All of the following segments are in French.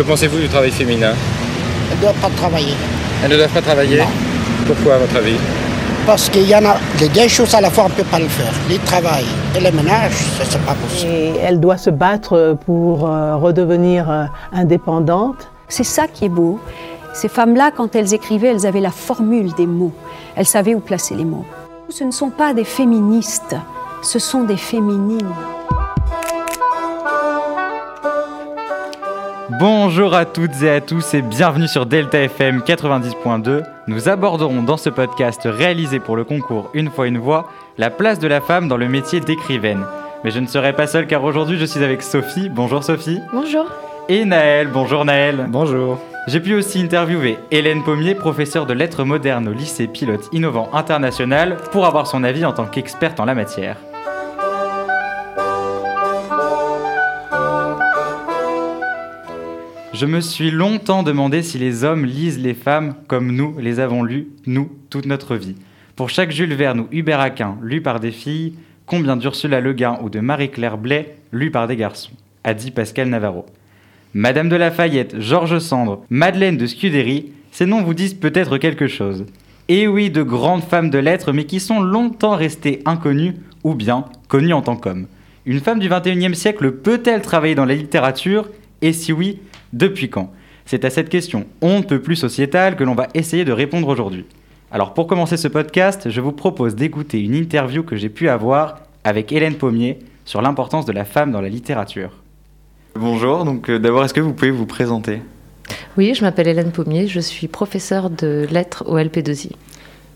Que pensez-vous du travail féminin? Elles ne doivent pas travailler. Elles ne doivent pas travailler? Non. Pourquoi, à votre avis? Parce qu'il y en a les deux choses à la fois, on ne peut pas le faire. Le travail et le ménage, ça, c'est pas possible. Et elle doit se battre pour euh, redevenir euh, indépendante. C'est ça qui est beau. Ces femmes-là, quand elles écrivaient, elles avaient la formule des mots. Elles savaient où placer les mots. Ce ne sont pas des féministes, ce sont des féminines. Bonjour à toutes et à tous et bienvenue sur Delta FM 90.2. Nous aborderons dans ce podcast réalisé pour le concours Une fois une voix la place de la femme dans le métier d'écrivaine. Mais je ne serai pas seul car aujourd'hui je suis avec Sophie. Bonjour Sophie. Bonjour. Et Naël. Bonjour Naël. Bonjour. J'ai pu aussi interviewer Hélène Pommier, professeure de lettres modernes au lycée pilote innovant international, pour avoir son avis en tant qu'experte en la matière. Je me suis longtemps demandé si les hommes lisent les femmes comme nous les avons lues, nous, toute notre vie. Pour chaque Jules Verne ou Hubert Aquin, lu par des filles, combien d'Ursula Le Guin ou de Marie-Claire Blais, lu par des garçons a dit Pascal Navarro. Madame de Lafayette, Georges Sandre, Madeleine de Scudéry, ces noms vous disent peut-être quelque chose. Et oui, de grandes femmes de lettres, mais qui sont longtemps restées inconnues, ou bien connues en tant qu'hommes. Une femme du 21e siècle peut-elle travailler dans la littérature? Et si oui, depuis quand? C'est à cette question on ne peut plus sociétale que l'on va essayer de répondre aujourd'hui. Alors pour commencer ce podcast, je vous propose d'écouter une interview que j'ai pu avoir avec Hélène Pommier sur l'importance de la femme dans la littérature. Bonjour, donc euh, d'abord est-ce que vous pouvez vous présenter? Oui, je m'appelle Hélène Pommier, je suis professeure de lettres au LP2I.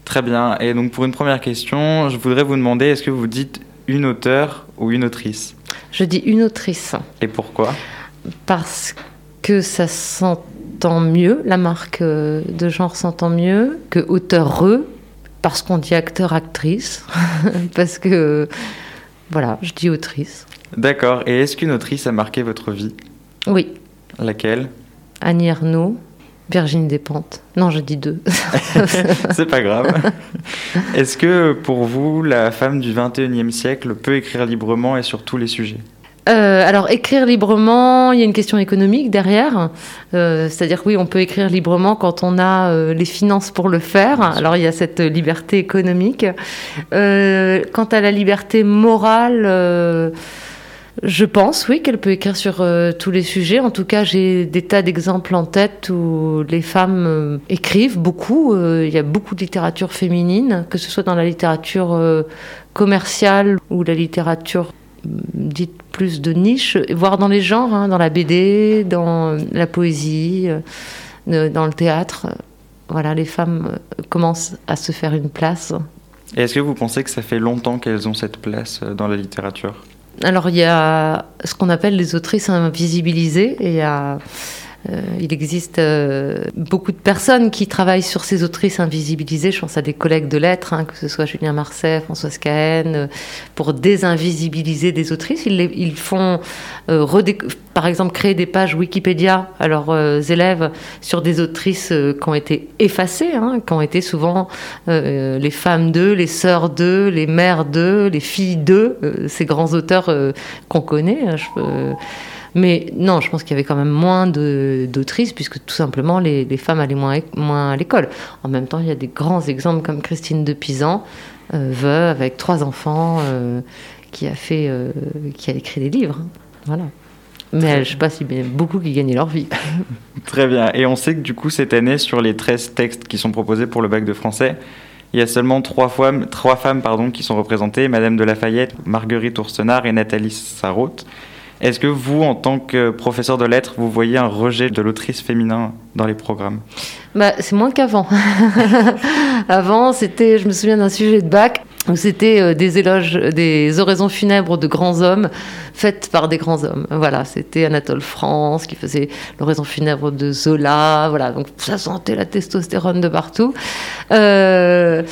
Très bien, et donc pour une première question, je voudrais vous demander est-ce que vous dites une auteure ou une autrice? Je dis une autrice Et pourquoi? Parce que ça s'entend mieux, la marque euh, de genre s'entend mieux que auteur-eux, parce qu'on dit acteur-actrice, parce que voilà, je dis autrice. D'accord, et est-ce qu'une autrice a marqué votre vie? Oui, Laquelle? Annie Ernaux, Virginie Despentes. Non, je dis deux. C'est pas grave. Est-ce que pour vous, la femme du 21e siècle peut écrire librement et sur tous les sujets? Euh, alors, écrire librement, il y a une question économique derrière. Euh, C'est-à-dire oui, on peut écrire librement quand on a euh, les finances pour le faire. Alors, il y a cette liberté économique. Euh, quant à la liberté morale, euh, je pense, oui, qu'elle peut écrire sur euh, tous les sujets. En tout cas, j'ai des tas d'exemples en tête où les femmes euh, écrivent beaucoup. Euh, il y a beaucoup de littérature féminine, que ce soit dans la littérature euh, commerciale ou la littérature dite plus de niche, voire dans les genres, hein, dans la BD, dans la poésie, euh, dans le théâtre. Voilà, les femmes euh, commencent à se faire une place. Et est-ce que vous pensez que ça fait longtemps qu'elles ont cette place euh, dans la littérature? Alors, il y a ce qu'on appelle les autrices invisibilisées, et il y a, euh, il existe euh, beaucoup de personnes qui travaillent sur ces autrices invisibilisées. Je pense à des collègues de lettres, hein, que ce soit Julien Marcet, Françoise Cahen, euh, pour désinvisibiliser des autrices. Ils, font, par exemple, créer des pages Wikipédia à leurs élèves sur des autrices qui ont été effacées, hein, qui ont été souvent les femmes d'eux, les sœurs d'eux, les mères d'eux, les filles d'eux, ces grands auteurs qu'on connaît. hein, mais non, je pense qu'il y avait quand même moins d'autrices, puisque tout simplement les, les femmes allaient moins, moins à l'école. En même temps, il y a des grands exemples comme Christine de Pisan, euh, veuve avec trois enfants, euh, qui a fait, euh, qui a écrit des livres. hein. Voilà. Mais elle, je sais pas s'il y a beaucoup qui gagnaient leur vie. Très bien. Et on sait que du coup, cette année, sur les 13 textes qui sont proposés pour le bac de français, il y a seulement trois femmes, trois femmes pardon, qui sont représentées, Madame de Lafayette, Marguerite Oursenard et Nathalie Sarraute. Est-ce que vous, en tant que professeur de lettres, vous voyez un rejet de l'autrice féminin dans les programmes? Bah, c'est moins qu'avant. Avant, c'était, je me souviens d'un sujet de bac où c'était euh, des éloges, des oraisons funèbres de grands hommes faites par des grands hommes. Voilà, c'était Anatole France qui faisait l'oraison funèbre de Zola. Voilà, donc ça sentait la testostérone de partout. Euh,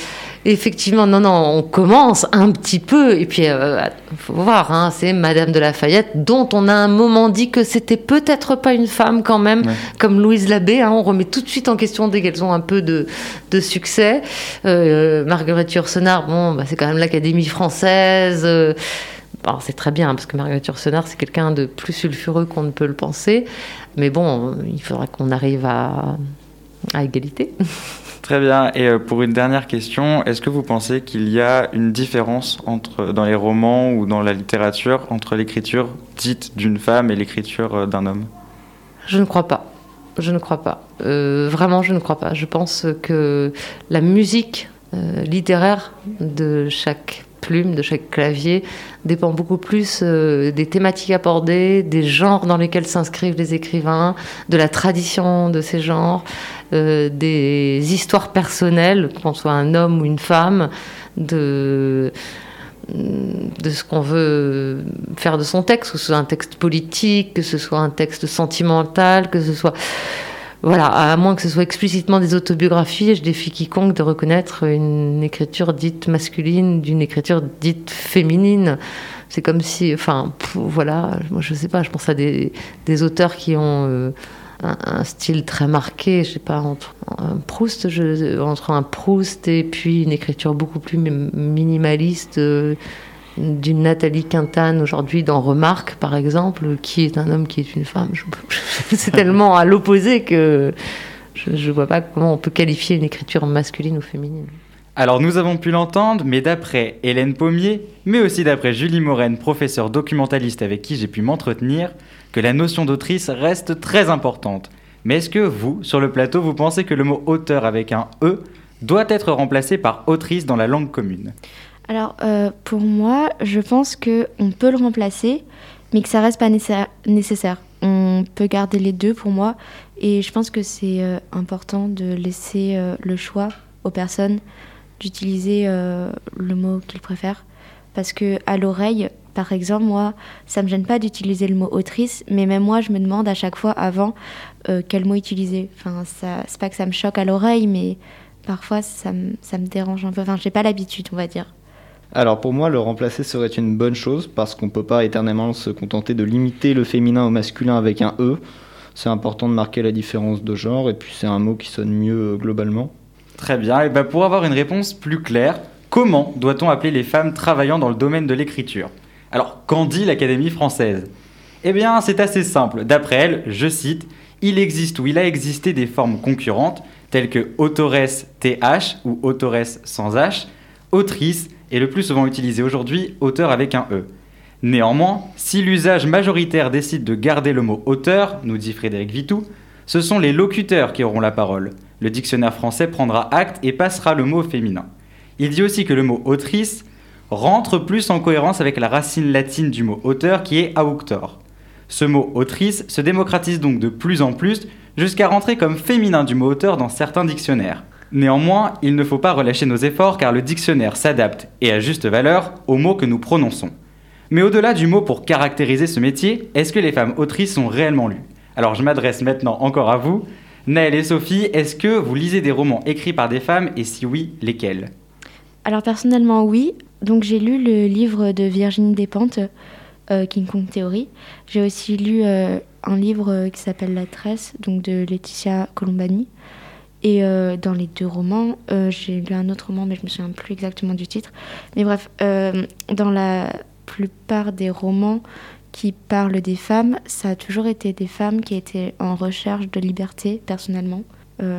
Effectivement, non, non, on commence un petit peu, et puis il faut voir, hein, c'est Madame de Lafayette, dont on a un moment dit que c'était peut-être pas une femme quand même, Ouais. comme Louise Labbé, hein, on remet tout de suite en question dès qu'elles ont un peu de, de succès. Euh, Marguerite Yourcenar, bon, bah, c'est quand même l'Académie française. euh, c'est très bien, hein, parce que Marguerite Yourcenar, c'est quelqu'un de plus sulfureux qu'on ne peut le penser. Mais bon, il faudra qu'on arrive à, à égalité. Très bien. Et euh, pour une dernière question, est-ce que vous pensez qu'il y a une différence entre, dans les romans ou dans la littérature entre l'écriture dite d'une femme et l'écriture euh, d'un homme? Je ne crois pas. Je ne crois pas. Euh, vraiment, je ne crois pas. Je pense que la musique littéraire de chaque plume, de chaque clavier, dépend beaucoup plus euh, des thématiques abordées, des genres dans lesquels s'inscrivent les écrivains, de la tradition de ces genres, euh, des histoires personnelles, qu'on soit un homme ou une femme, de de ce qu'on veut faire de son texte, que ce soit un texte politique, que ce soit un texte sentimental, que ce soit... Voilà, à moins que ce soit explicitement des autobiographies, je défie quiconque de reconnaître une écriture dite masculine d'une écriture dite féminine. C'est comme si, enfin, voilà, moi je sais pas, je pense à des, auteurs qui ont euh, un, style très marqué, je sais pas, entre un Proust, entre un Proust et puis une écriture beaucoup plus mi- minimaliste. euh, d'une Nathalie Quintane aujourd'hui dans Remarque par exemple, qui est un homme qui est une femme. C'est tellement à l'opposé que je ne vois pas comment on peut qualifier une écriture masculine ou féminine. Alors nous avons pu l'entendre, mais d'après Hélène Pommier, mais aussi d'après Julie Moren, professeure documentaliste avec qui j'ai pu m'entretenir, que la notion d'autrice reste très importante. Mais est-ce que vous, sur le plateau, vous pensez que le mot auteur avec un E doit être remplacé par autrice dans la langue commune? Alors, euh, pour moi, je pense qu'on peut le remplacer, mais que ça reste pas nécessaire-. On peut garder les deux pour moi, et je pense que c'est euh, important de laisser euh, le choix aux personnes d'utiliser le mot qu'ils préfèrent. Parce que à l'oreille, par exemple, moi, ça me gêne pas d'utiliser le mot autrice, mais même moi, je me demande à chaque fois avant quel mot utiliser. Enfin, c'est pas que ça me choque à l'oreille, mais parfois ça me, ça me dérange un peu. Enfin, j'ai pas l'habitude, on va dire. Alors pour moi, le remplacer serait une bonne chose parce qu'on ne peut pas éternellement se contenter de limiter le féminin au masculin avec un E. C'est important de marquer la différence de genre et puis c'est un mot qui sonne mieux euh, globalement. Très bien, et ben pour avoir une réponse plus claire, comment doit-on appeler les femmes travaillant dans le domaine de l'écriture? Alors, qu'en dit l'Académie française? Eh bien, c'est assez simple. D'après elle, je cite, il existe ou il a existé des formes concurrentes, telles que autoresse TH ou autoresse sans H, autrice et le plus souvent utilisé aujourd'hui, auteur avec un E. Néanmoins, si l'usage majoritaire décide de garder le mot auteur, nous dit Frédéric Vitou, ce sont les locuteurs qui auront la parole. Le dictionnaire français prendra acte et passera le mot féminin. Il dit aussi que le mot autrice rentre plus en cohérence avec la racine latine du mot auteur qui est auctor. Ce mot autrice se démocratise donc de plus en plus jusqu'à rentrer comme féminin du mot auteur dans certains dictionnaires. Néanmoins, il ne faut pas relâcher nos efforts car le dictionnaire s'adapte, et à juste valeur, aux mots que nous prononçons. Mais au-delà du mot pour caractériser ce métier, est-ce que les femmes autrices sont réellement lues? Alors je m'adresse maintenant encore à vous. Naël et Sophie, est-ce que vous lisez des romans écrits par des femmes et si oui, lesquels? Alors personnellement oui, donc j'ai lu le livre de Virginie Despentes, euh, King Kong Theory. J'ai aussi lu euh, un livre euh, qui s'appelle La Tresse, donc de Laetitia Colombani. Et euh, dans les deux romans, euh, j'ai lu un autre roman, mais je me souviens plus exactement du titre. Mais bref, euh, dans la plupart des romans qui parlent des femmes, ça a toujours été des femmes qui étaient en recherche de liberté, personnellement.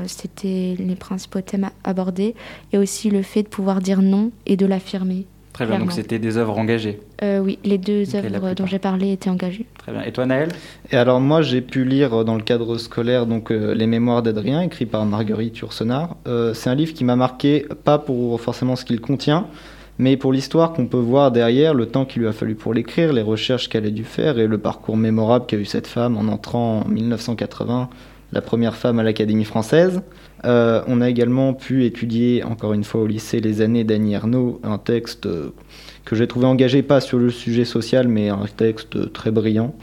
C'était les principaux thèmes abordés et aussi le fait de pouvoir dire non et de l'affirmer. Très bien, donc c'était des œuvres engagées. Euh, oui, les deux œuvres dont j'ai parlé étaient engagées. Très bien. Et toi, Naël? Et alors moi j'ai pu lire dans le cadre scolaire donc euh, les Mémoires d'Adrien écrit par Marguerite Yourcenar. Euh, c'est un livre qui m'a marqué pas pour forcément ce qu'il contient, mais pour l'histoire qu'on peut voir derrière, le temps qu'il lui a fallu pour l'écrire, les recherches qu'elle a dû faire et le parcours mémorable qu'a eu cette femme en entrant en 1980, la première femme à l'Académie française. Euh, on a également pu étudier encore une fois au lycée les années d'Annie Ernaux, un texte euh, que j'ai trouvé engagé pas sur le sujet social mais un texte très brillant.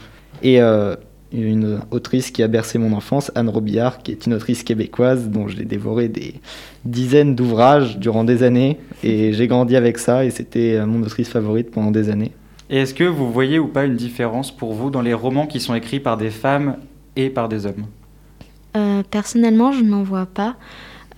Et euh, une autrice qui a bercé mon enfance, Anne Robillard, qui est une autrice québécoise dont j'ai dévoré des dizaines d'ouvrages durant des années. Et j'ai grandi avec ça et c'était euh, mon autrice favorite pendant des années. Et est-ce que vous voyez ou pas une différence pour vous dans les romans qui sont écrits par des femmes et par des hommes? Euh, personnellement, je n'en vois pas.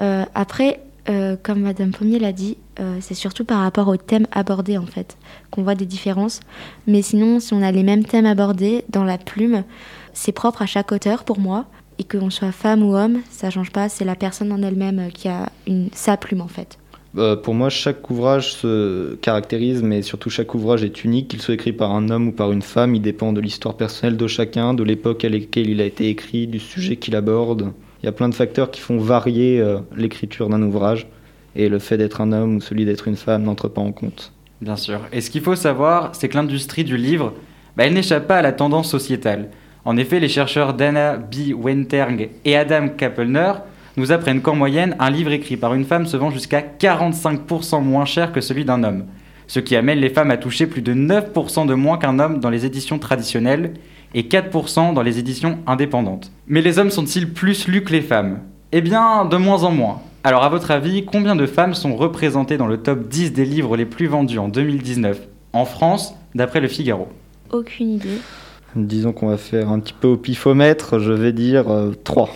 Euh, après, Euh, comme Madame Pommier l'a dit, c'est surtout par rapport aux thèmes abordés en fait qu'on voit des différences. Mais sinon, si on a les mêmes thèmes abordés dans la plume, c'est propre à chaque auteur pour moi. Et qu'on soit femme ou homme, ça change pas. C'est la personne en elle-même qui a sa plume en fait. Euh, pour moi, chaque ouvrage se caractérise, mais surtout chaque ouvrage est unique, qu'il soit écrit par un homme ou par une femme. Il dépend de l'histoire personnelle de chacun, de l'époque à laquelle il a été écrit, du sujet qu'il aborde. Il y a plein de facteurs qui font varier euh, l'écriture d'un ouvrage, et le fait d'être un homme ou celui d'être une femme n'entre pas en compte. Bien sûr. Et ce qu'il faut savoir, c'est que l'industrie du livre, bah, elle n'échappe pas à la tendance sociétale. En effet, les chercheurs Dana B. Wenterg et Adam Kapelner nous apprennent qu'en moyenne, un livre écrit par une femme se vend jusqu'à 45% moins cher que celui d'un homme, ce qui amène les femmes à toucher plus de 9% de moins qu'un homme dans les éditions traditionnelles et 4% dans les éditions indépendantes. Mais les hommes sont-ils plus lus que les femmes? Eh bien, de moins en moins. Alors à votre avis, combien de femmes sont représentées dans le top 10 des livres les plus vendus en 2019 en France, d'après le Figaro? Aucune idée. Disons qu'on va faire un petit peu au pifomètre, je vais dire 3.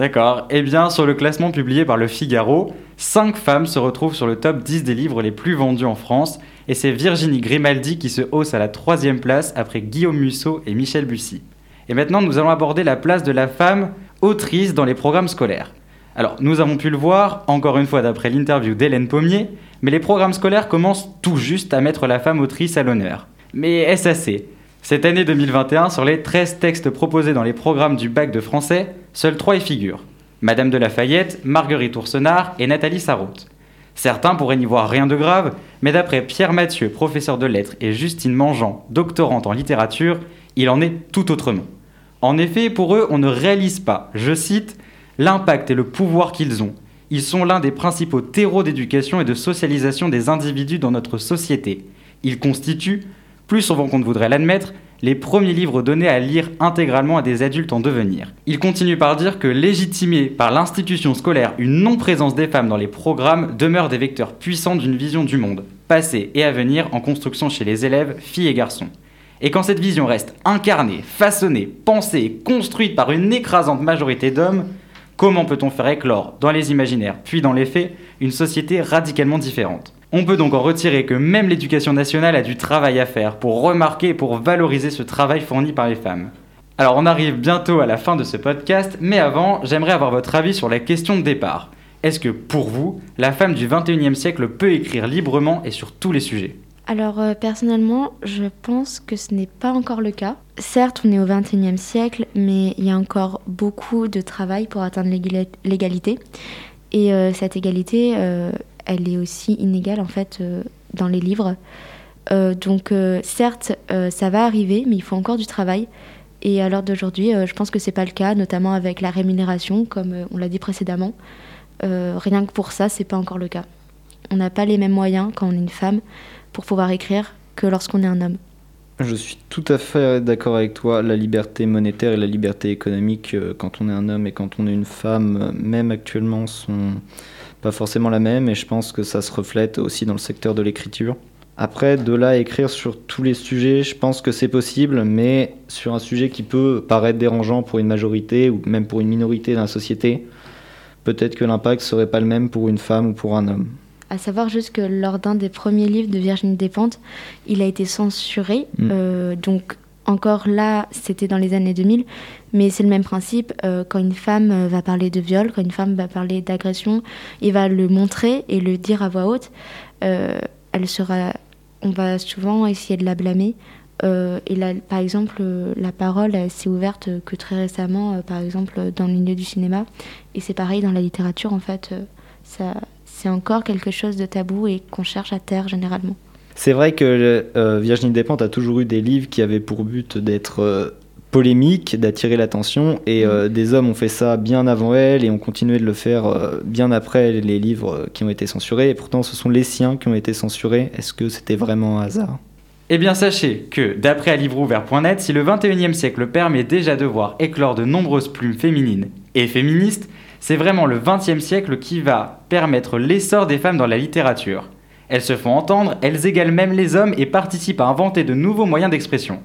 D'accord. Eh bien, sur le classement publié par le Figaro, 5 femmes se retrouvent sur le top 10 des livres les plus vendus en France, et c'est Virginie Grimaldi qui se hausse à la troisième place après Guillaume Musso et Michel Bussy. Et maintenant, nous allons aborder la place de la femme autrice dans les programmes scolaires. Alors, nous avons pu le voir, encore une fois d'après l'interview d'Hélène Pommier, mais les programmes scolaires commencent tout juste à mettre la femme autrice à l'honneur. Mais est-ce assez? Cette année 2021, sur les 13 textes proposés dans les programmes du bac de français, seuls 3 y figurent. Madame de Lafayette, Marguerite Oursenard et Nathalie Sarraute. Certains pourraient n'y voir rien de grave, mais d'après Pierre Mathieu, professeur de lettres, et Justine Mangeant, doctorante en littérature, il en est tout autrement. En effet, pour eux, on ne réalise pas, je cite, l'impact et le pouvoir qu'ils ont. Ils sont l'un des principaux terreaux d'éducation et de socialisation des individus dans notre société. Ils constituent, plus souvent qu'on ne voudrait l'admettre, les premiers livres donnés à lire intégralement à des adultes en devenir. Il continue par dire que légitimer par l'institution scolaire une non-présence des femmes dans les programmes demeure des vecteurs puissants d'une vision du monde, passé et à venir en construction chez les élèves, filles et garçons. Et quand cette vision reste incarnée, façonnée, pensée et construite par une écrasante majorité d'hommes, comment peut-on faire éclore dans les imaginaires, puis dans les faits, une société radicalement différente? On peut donc en retirer que même l'éducation nationale a du travail à faire pour remarquer et pour valoriser ce travail fourni par les femmes. Alors on arrive bientôt à la fin de ce podcast, mais avant, j'aimerais avoir votre avis sur la question de départ. Est-ce que pour vous, la femme du 21e siècle peut écrire librement et sur tous les sujets? Alors euh, personnellement, je pense que ce n'est pas encore le cas. Certes, on est au 21e siècle, mais il y a encore beaucoup de travail pour atteindre l'égalité. Et euh, cette égalité, euh, elle est aussi inégale en fait euh, dans les livres. Euh, donc euh, certes, ça va arriver, mais il faut encore du travail. Et à l'heure d'aujourd'hui, je pense que c'est pas le cas, notamment avec la rémunération, comme on l'a dit précédemment. rien que pour ça, c'est pas encore le cas. On n'a pas les mêmes moyens quand on est une femme pour pouvoir écrire que lorsqu'on est un homme. Je suis tout à fait d'accord avec toi. La liberté monétaire et la liberté économique, quand on est un homme et quand on est une femme, même actuellement, sont pas forcément la même et je pense que ça se reflète aussi dans le secteur de l'écriture. Après, de là à écrire sur tous les sujets, je pense que c'est possible, mais sur un sujet qui peut paraître dérangeant pour une majorité ou même pour une minorité dans la société, peut-être que l'impact serait pas le même pour une femme ou pour un homme. À savoir juste que lors d'un des premiers livres de Virginie Despentes, il a été censuré, mm. euh, donc encore là, c'était dans les années 2000, mais c'est le même principe. Euh, quand une femme euh, va parler de viol, quand une femme va parler d'agression, il va le montrer et le dire à voix haute. Euh, elle sera, on va souvent essayer de la blâmer. et là, par exemple, la parole s'est ouverte que très récemment, par exemple, dans le milieu du cinéma. Et c'est pareil dans la littérature, en fait. ça, c'est encore quelque chose de tabou et qu'on cherche à taire généralement. C'est vrai que euh, Virginie Despentes a toujours eu des livres qui avaient pour but d'être euh, polémiques, d'attirer l'attention, et euh, mm. des hommes ont fait ça bien avant elle et ont continué de le faire bien après les livres qui ont été censurés, et pourtant ce sont les siens qui ont été censurés. Est-ce que c'était vraiment un hasard? Eh bien, sachez que, d'après livreouvert.net, si le 21e siècle permet déjà de voir éclore de nombreuses plumes féminines et féministes, c'est vraiment le 20e siècle qui va permettre l'essor des femmes dans la littérature. Elles se font entendre, elles égalent même les hommes et participent à inventer de nouveaux moyens d'expression.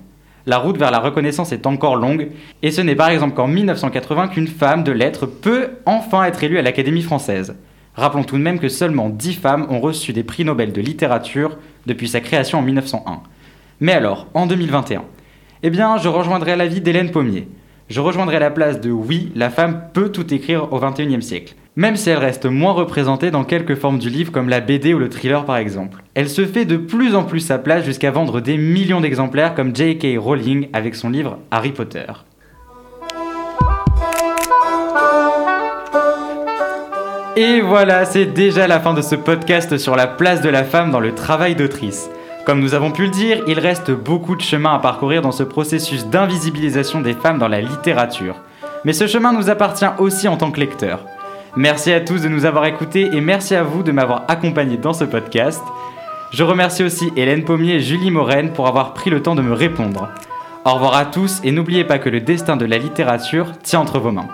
La route vers la reconnaissance est encore longue, et ce n'est par exemple qu'en 1980 qu'une femme de lettres peut enfin être élue à l'Académie française. Rappelons tout de même que seulement 10 femmes ont reçu des prix Nobel de littérature depuis sa création en 1901. Mais alors, en 2021 Eh bien, je rejoindrai l'avis d'Hélène Pommier. Je rejoindrai la place de oui, la femme peut tout écrire au XXIe siècle. Même si elle reste moins représentée dans quelques formes du livre comme la BD ou le thriller par exemple. Elle se fait de plus en plus sa place jusqu'à vendre des millions d'exemplaires comme J.K. Rowling avec son livre Harry Potter. Et voilà, c'est déjà la fin de ce podcast sur la place de la femme dans le travail d'autrice. Comme nous avons pu le dire, il reste beaucoup de chemin à parcourir dans ce processus d'invisibilisation des femmes dans la littérature. Mais ce chemin nous appartient aussi en tant que lecteurs. Merci à tous de nous avoir écoutés et merci à vous de m'avoir accompagné dans ce podcast. Je remercie aussi Hélène Pommier et Julie Morène pour avoir pris le temps de me répondre. Au revoir à tous et n'oubliez pas que le destin de la littérature tient entre vos mains.